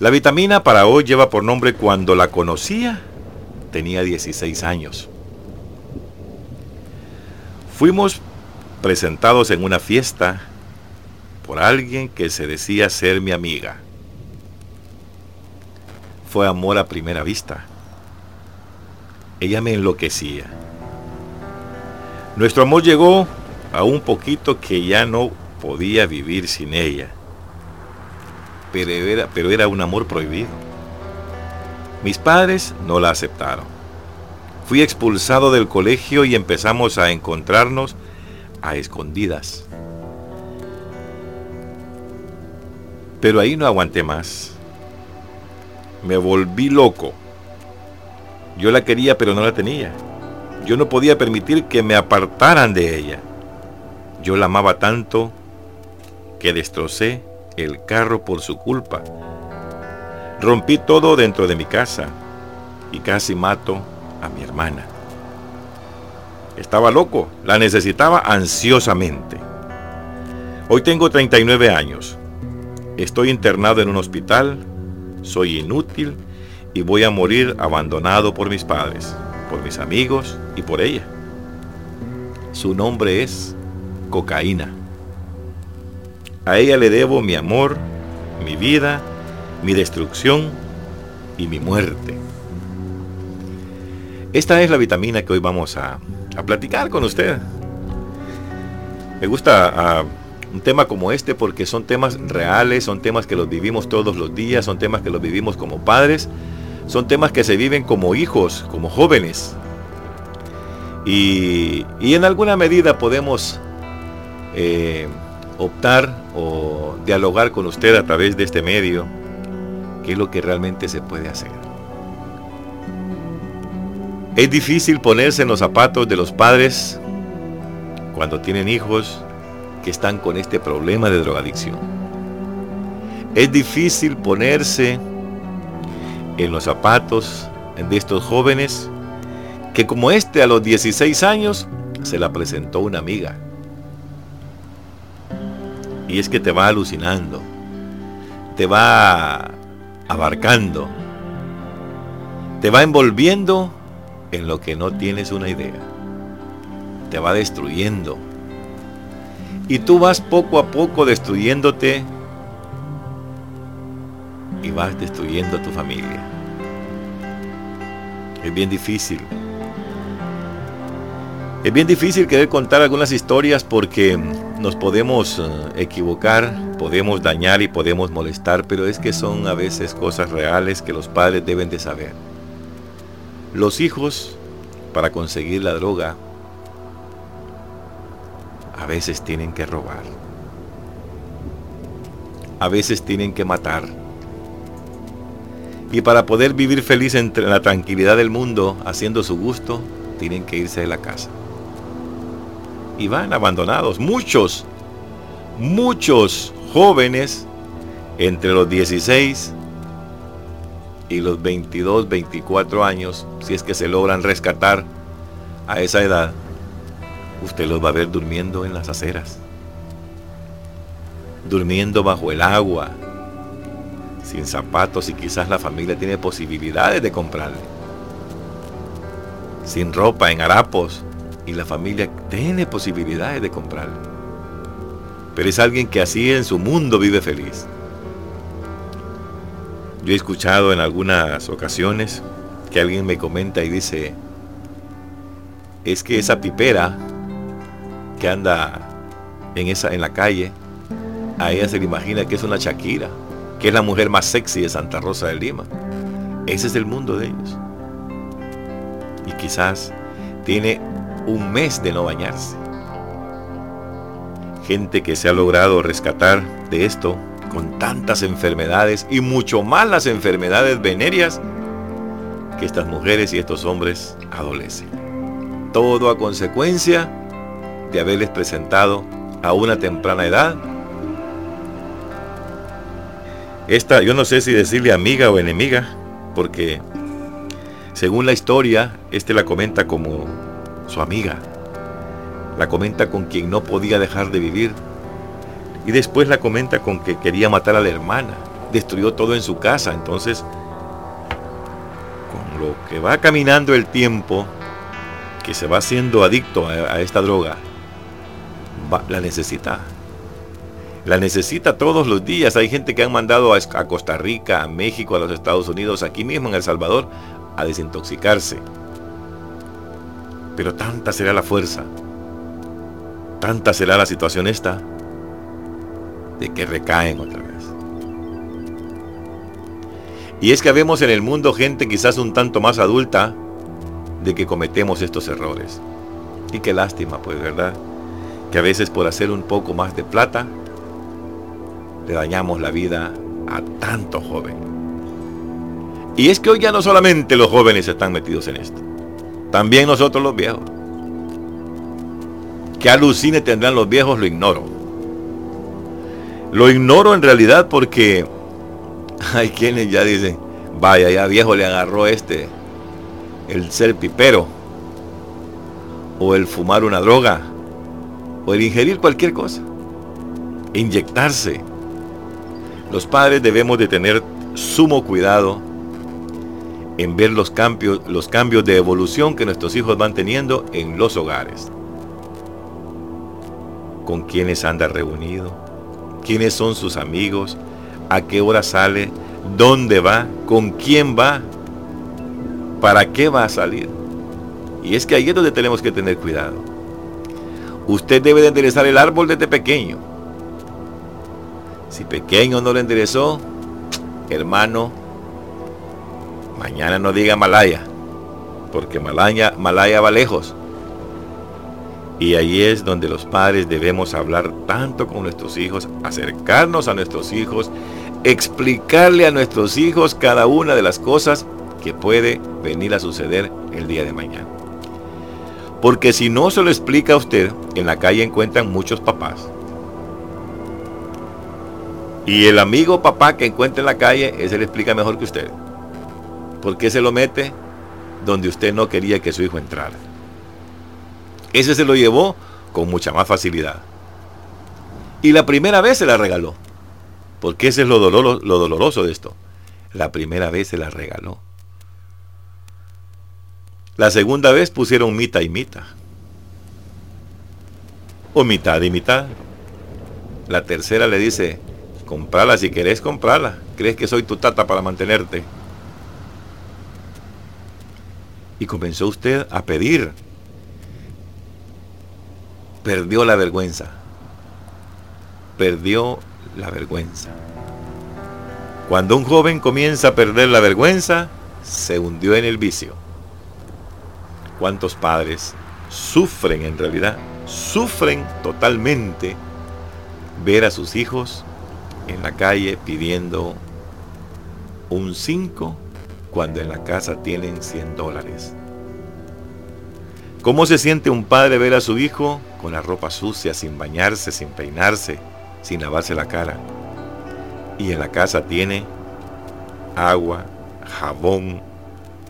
La vitamina para hoy lleva por nombre Cuando la conocía, tenía 16 años. Fuimos presentados en una fiesta por alguien que se decía ser mi amiga. Fue amor a primera vista. Ella me enloquecía. Nuestro amor llegó a un poquito que ya no podía vivir sin ella. Pero era, pero era un amor prohibido. Mis padres no la aceptaron. Fui expulsado del colegio y empezamos a encontrarnos a escondidas. Pero ahí no aguanté más. Me volví loco. Yo la quería pero no la tenía. Yo no podía permitir que me apartaran de ella. Yo la amaba tanto que destrocé el carro por su culpa. Rompí todo dentro de mi casa y casi mato a mi hermana. Estaba loco, la necesitaba ansiosamente. Hoy tengo 39 años. Estoy internado en un hospital, soy inútil y voy a morir abandonado por mis padres, por mis amigos y por ella. Su nombre es cocaína. A ella le debo mi amor, mi vida, mi destrucción y mi muerte. Esta es la vitamina que hoy vamos a, platicar con usted. Me gusta ah, un tema como este porque son temas reales, son temas que los vivimos todos los días, son temas que los vivimos como padres, son temas que se viven como hijos, como jóvenes. Y, en alguna medida podemos eh, optar o dialogar con usted a través de este medio, qué es lo que realmente se puede hacer. Es difícil ponerse en los zapatos de los padres cuando tienen hijos que están con este problema de drogadicción. Es difícil ponerse en los zapatos de estos jóvenes que como este a los 16 años se la presentó una amiga. Y es que te va alucinando, te va abarcando, te va envolviendo en lo que no tienes una idea. Te va destruyendo. Y tú vas poco a poco destruyéndote y vas destruyendo a tu familia. Es bien difícil. Es bien difícil querer contar algunas historias porque nos podemos eh, equivocar, podemos dañar y podemos molestar, pero es que son a veces cosas reales que los padres deben de saber. Los hijos, para conseguir la droga, a veces tienen que robar. A veces tienen que matar. Y para poder vivir feliz entre la tranquilidad del mundo, haciendo su gusto, tienen que irse de la casa. Y van abandonados. Muchos, muchos jóvenes entre los 16 y los 22, 24 años, si es que se logran rescatar a esa edad, usted los va a ver durmiendo en las aceras, durmiendo bajo el agua, sin zapatos y quizás la familia tiene posibilidades de comprarle, sin ropa en harapos y la familia tiene posibilidades de comprarle. Pero es alguien que así en su mundo vive feliz. Yo he escuchado en algunas ocasiones que alguien me comenta y dice, es que esa pipera que anda en, esa, en la calle, a ella se le imagina que es una Shakira, que es la mujer más sexy de Santa Rosa de Lima. Ese es el mundo de ellos. Y quizás tiene un mes de no bañarse. Gente que se ha logrado rescatar de esto con tantas enfermedades y mucho más las enfermedades venéreas que estas mujeres y estos hombres adolecen. Todo a consecuencia de haberles presentado a una temprana edad esta, yo no sé si decirle amiga o enemiga, porque según la historia, este la comenta como su amiga. La comenta con quien no podía dejar de vivir y después la comenta con que quería matar a la hermana. destruyó todo en su casa. Entonces, con lo que va caminando el tiempo, que se va haciendo adicto a, esta droga, la necesita. La necesita todos los días. Hay gente que han mandado a, a Costa Rica, a México, a los Estados Unidos, aquí mismo en El Salvador, a desintoxicarse. Pero tanta será la fuerza, tanta será la situación esta, de que recaen otra vez. Y es que vemos en el mundo gente quizás un tanto más adulta de que cometemos estos errores. Y qué lástima, pues, ¿verdad? Que a veces por hacer un poco más de plata, le dañamos la vida a tanto joven. Y es que hoy ya no solamente los jóvenes están metidos en esto, también nosotros los viejos. Que alucine tendrán los viejos, lo ignoro. Lo ignoro en realidad porque hay quienes ya dicen, vaya, ya viejo le agarró este, el ser pipero, o el fumar una droga, o el ingerir cualquier cosa, inyectarse. Los padres debemos de tener sumo cuidado en ver los cambios, los cambios de evolución que nuestros hijos van teniendo en los hogares. Con quiénes anda reunido, quiénes son sus amigos, a qué hora sale, dónde va, con quién va, para qué va a salir. Y es que ahí es donde tenemos que tener cuidado. Usted debe de enderezar el árbol desde pequeño. Si pequeño no lo enderezó, hermano, mañana no diga Malaya, porque Malaya, Malaya va lejos. Y ahí es donde los padres debemos hablar tanto con nuestros hijos, acercarnos a nuestros hijos, explicarle a nuestros hijos cada una de las cosas que puede venir a suceder el día de mañana. Porque si no se lo explica a usted, en la calle encuentran muchos papás. Y el amigo papá que encuentra en la calle, ese le explica mejor que usted. ¿Por qué se lo mete donde usted no quería que su hijo entrara? Ese se lo llevó con mucha más facilidad. Y la primera vez se la regaló. Porque ese es lo, lo doloroso de esto. La primera vez se la regaló. La segunda vez pusieron mitad y mitad. O mitad y mitad. La tercera le dice, comprala si querés comprala. ¿Crees que soy tu tata para mantenerte? Y comenzó usted a pedir perdió la vergüenza. Perdió la vergüenza. Cuando un joven comienza a perder la vergüenza, se hundió en el vicio. ¿Cuántos padres sufren en realidad? Sufren totalmente ver a sus hijos en la calle pidiendo un 5 cuando en la casa tienen 100 dólares. ¿Cómo se siente un padre ver a su hijo con la ropa sucia, sin bañarse, sin peinarse, sin lavarse la cara? Y en la casa tiene agua, jabón,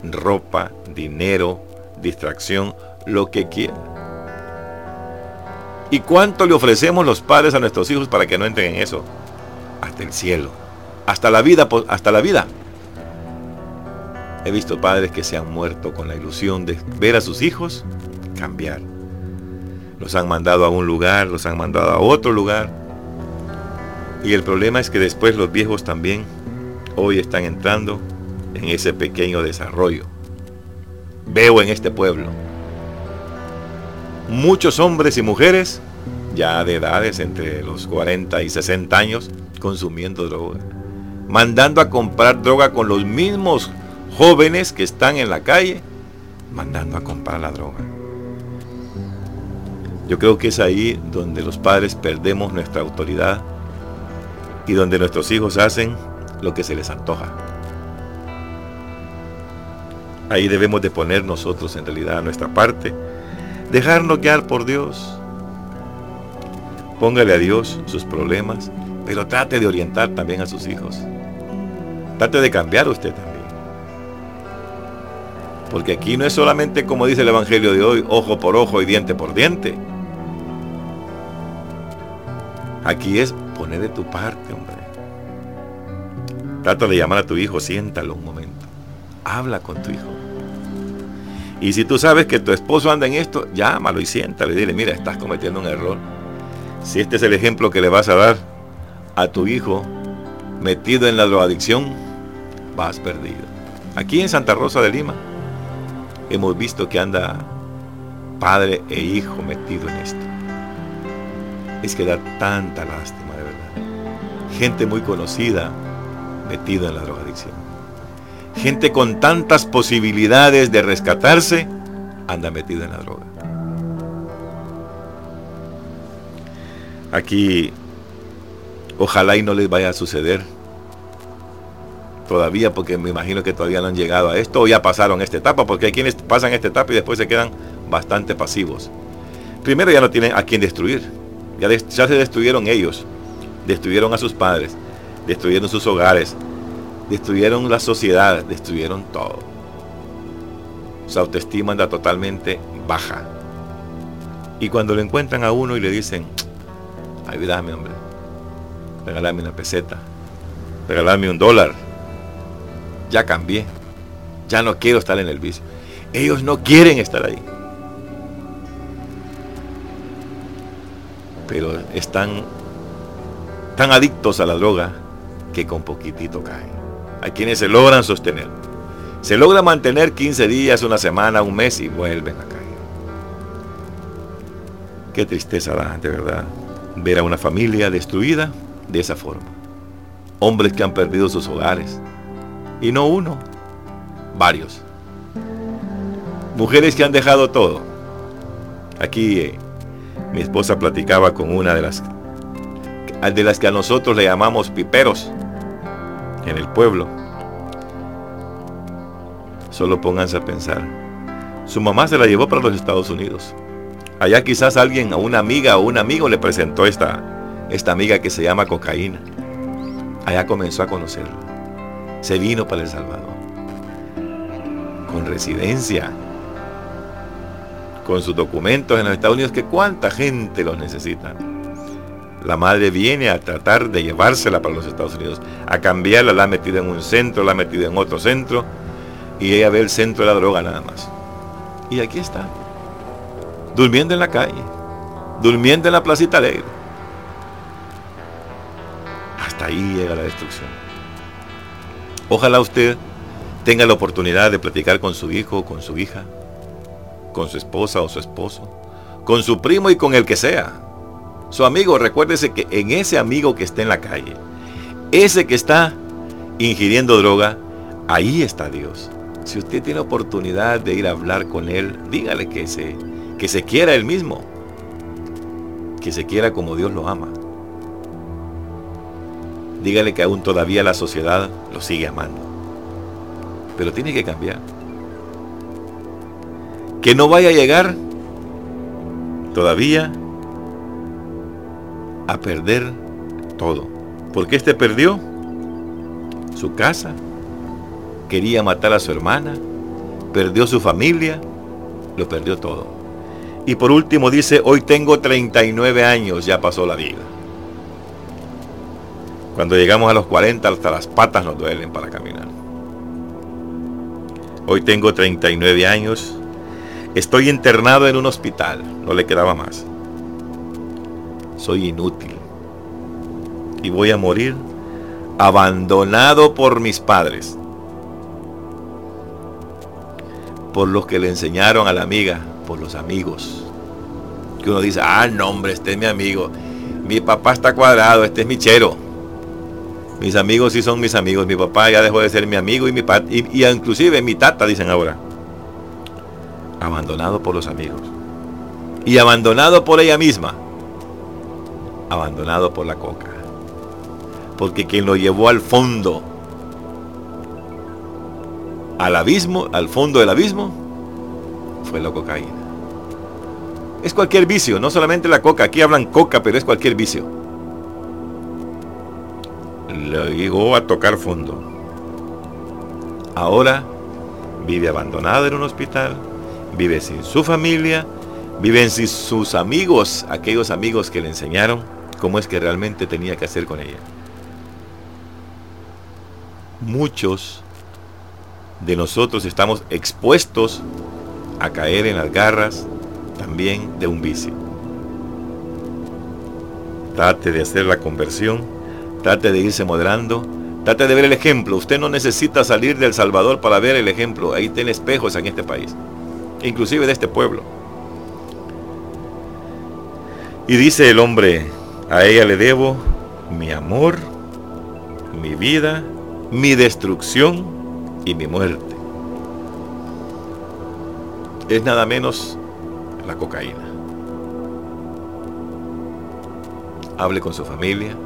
ropa, dinero, distracción, lo que quiera. ¿Y cuánto le ofrecemos los padres a nuestros hijos para que no entren en eso? Hasta el cielo, hasta la vida, hasta la vida. He visto padres que se han muerto con la ilusión de ver a sus hijos cambiar. Los han mandado a un lugar, los han mandado a otro lugar. Y el problema es que después los viejos también hoy están entrando en ese pequeño desarrollo. Veo en este pueblo muchos hombres y mujeres ya de edades entre los 40 y 60 años consumiendo droga, mandando a comprar droga con los mismos jóvenes que están en la calle mandando a comprar la droga. Yo creo que es ahí donde los padres perdemos nuestra autoridad y donde nuestros hijos hacen lo que se les antoja. Ahí debemos de poner nosotros en realidad nuestra parte, dejarnos guiar por Dios. Póngale a Dios sus problemas, pero trate de orientar también a sus hijos. Trate de cambiar usted también. Porque aquí no es solamente como dice el Evangelio de hoy, ojo por ojo y diente por diente. Aquí es poner de tu parte, hombre. Trata de llamar a tu hijo, siéntalo un momento. Habla con tu hijo. Y si tú sabes que tu esposo anda en esto, llámalo y siéntale. Dile, mira, estás cometiendo un error. Si este es el ejemplo que le vas a dar a tu hijo metido en la drogadicción, vas perdido. Aquí en Santa Rosa de Lima hemos visto que anda padre e hijo metido en esto. Es que da tanta lástima, de verdad. Gente muy conocida metido en la drogadicción. Gente con tantas posibilidades de rescatarse anda metida en la droga. Aquí ojalá y no les vaya a suceder todavía porque me imagino que todavía no han llegado a esto o ya pasaron esta etapa porque hay quienes pasan esta etapa y después se quedan bastante pasivos. Primero ya no tienen a quién destruir. Ya, ya se destruyeron ellos. Destruyeron a sus padres destruyeron sus hogares, destruyeron la sociedad, destruyeron todo. Su autoestima anda totalmente baja. Y cuando lo encuentran a uno y le dicen, ayúdame hombre, regálame una peseta, regálame un dólar, ya cambié, ya no quiero estar en el vicio. Ellos no quieren estar ahí. Pero están tan adictos a la droga que con poquitito caen. Hay quienes se logran sostener. Se logra mantener 15 días, una semana, un mes y vuelven a caer. Qué tristeza da, de verdad, ver a una familia destruida de esa forma. Hombres que han perdido sus hogares. Y no uno, varios. Mujeres que han dejado todo. Aquí eh, mi esposa platicaba con una de las de las que a nosotros le llamamos piperos en el pueblo. Solo pónganse a pensar. Su mamá se la llevó para los Estados Unidos. Allá quizás alguien, a una amiga o un amigo le presentó esta, esta amiga que se llama cocaína. Allá comenzó a conocerla. Se vino para El Salvador. Con residencia. Con sus documentos en los Estados Unidos, que cuánta gente los necesita la madre viene a tratar de llevársela para los Estados Unidos, a cambiarla, la ha metido en un centro, la ha metido en otro centro, y ella ve el centro de la droga nada más. Y aquí está, durmiendo en la calle, durmiendo en la placita alegre. Hasta ahí llega la destrucción. Ojalá usted tenga la oportunidad de platicar con su hijo con su hija, con su esposa o su esposo, con su primo y con el que sea su amigo, recuérdese que en ese amigo que está en la calle, ese que está ingiriendo droga, ahí está Dios. Si usted tiene oportunidad de ir a hablar con él, dígale que se, que se quiera él mismo, que se quiera como Dios lo ama. Dígale que aún todavía la sociedad lo sigue amando. Pero tiene que cambiar. Que no vaya a llegar todavía a perder todo. Porque este perdió su casa, quería matar a su hermana, perdió su familia, lo perdió todo. Y por último dice, hoy tengo 39 años, ya pasó la vida. Cuando llegamos a los 40, hasta las patas nos duelen para caminar. Hoy tengo 39 años, estoy internado en un hospital, no le quedaba más soy inútil y voy a morir abandonado por mis padres, por los que le enseñaron a la amiga, por los amigos. Que uno dice, ah, no hombre, este es mi amigo, mi papá está cuadrado, este es mi chero. Mis amigos sí son mis amigos, mi papá ya dejó de ser mi amigo y mi y, y inclusive mi tata, dicen ahora. Abandonado por los amigos. Y abandonado por ella misma abandonado por la coca. Porque quien lo llevó al fondo, al abismo, al fondo del abismo, fue la cocaína. Es cualquier vicio, no solamente la coca, aquí hablan coca, pero es cualquier vicio. Le llegó a tocar fondo. Ahora vive abandonado en un hospital, vive sin su familia, vive sin sus amigos, aquellos amigos que le enseñaron cómo es que realmente tenía que hacer con ella. muchos de nosotros estamos expuestos a caer en las garras también de un vicio. Trate de hacer la conversión, trate de irse moderando, trate de ver el ejemplo. Usted no necesita salir del Salvador para ver el ejemplo. Ahí tiene espejos en este país, inclusive de este pueblo. Y dice el hombre, a ella le debo mi amor, mi vida, mi destrucción y mi muerte. Es nada menos la cocaína. Hable con su familia,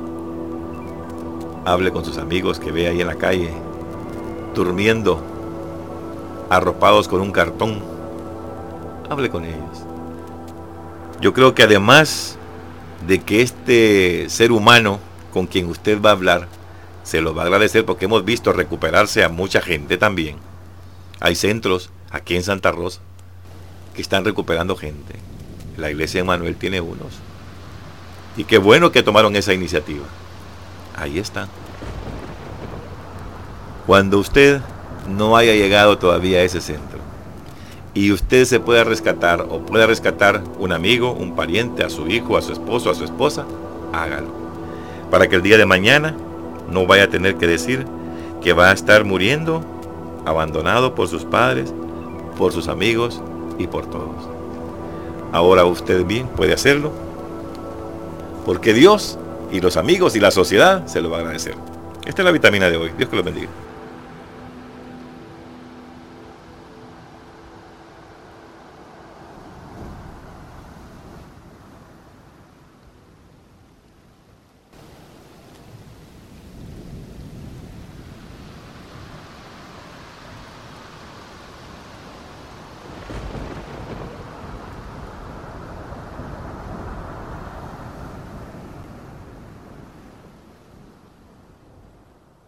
hable con sus amigos que ve ahí en la calle, durmiendo, arropados con un cartón. Hable con ellos. Yo creo que además de que este ser humano con quien usted va a hablar, se lo va a agradecer porque hemos visto recuperarse a mucha gente también. Hay centros aquí en Santa Rosa que están recuperando gente. La iglesia de Manuel tiene unos. Y qué bueno que tomaron esa iniciativa. Ahí está. Cuando usted no haya llegado todavía a ese centro y usted se pueda rescatar o pueda rescatar un amigo, un pariente, a su hijo, a su esposo, a su esposa, hágalo. Para que el día de mañana no vaya a tener que decir que va a estar muriendo abandonado por sus padres, por sus amigos y por todos. Ahora usted bien puede hacerlo porque Dios y los amigos y la sociedad se lo van a agradecer. Esta es la vitamina de hoy. Dios que lo bendiga.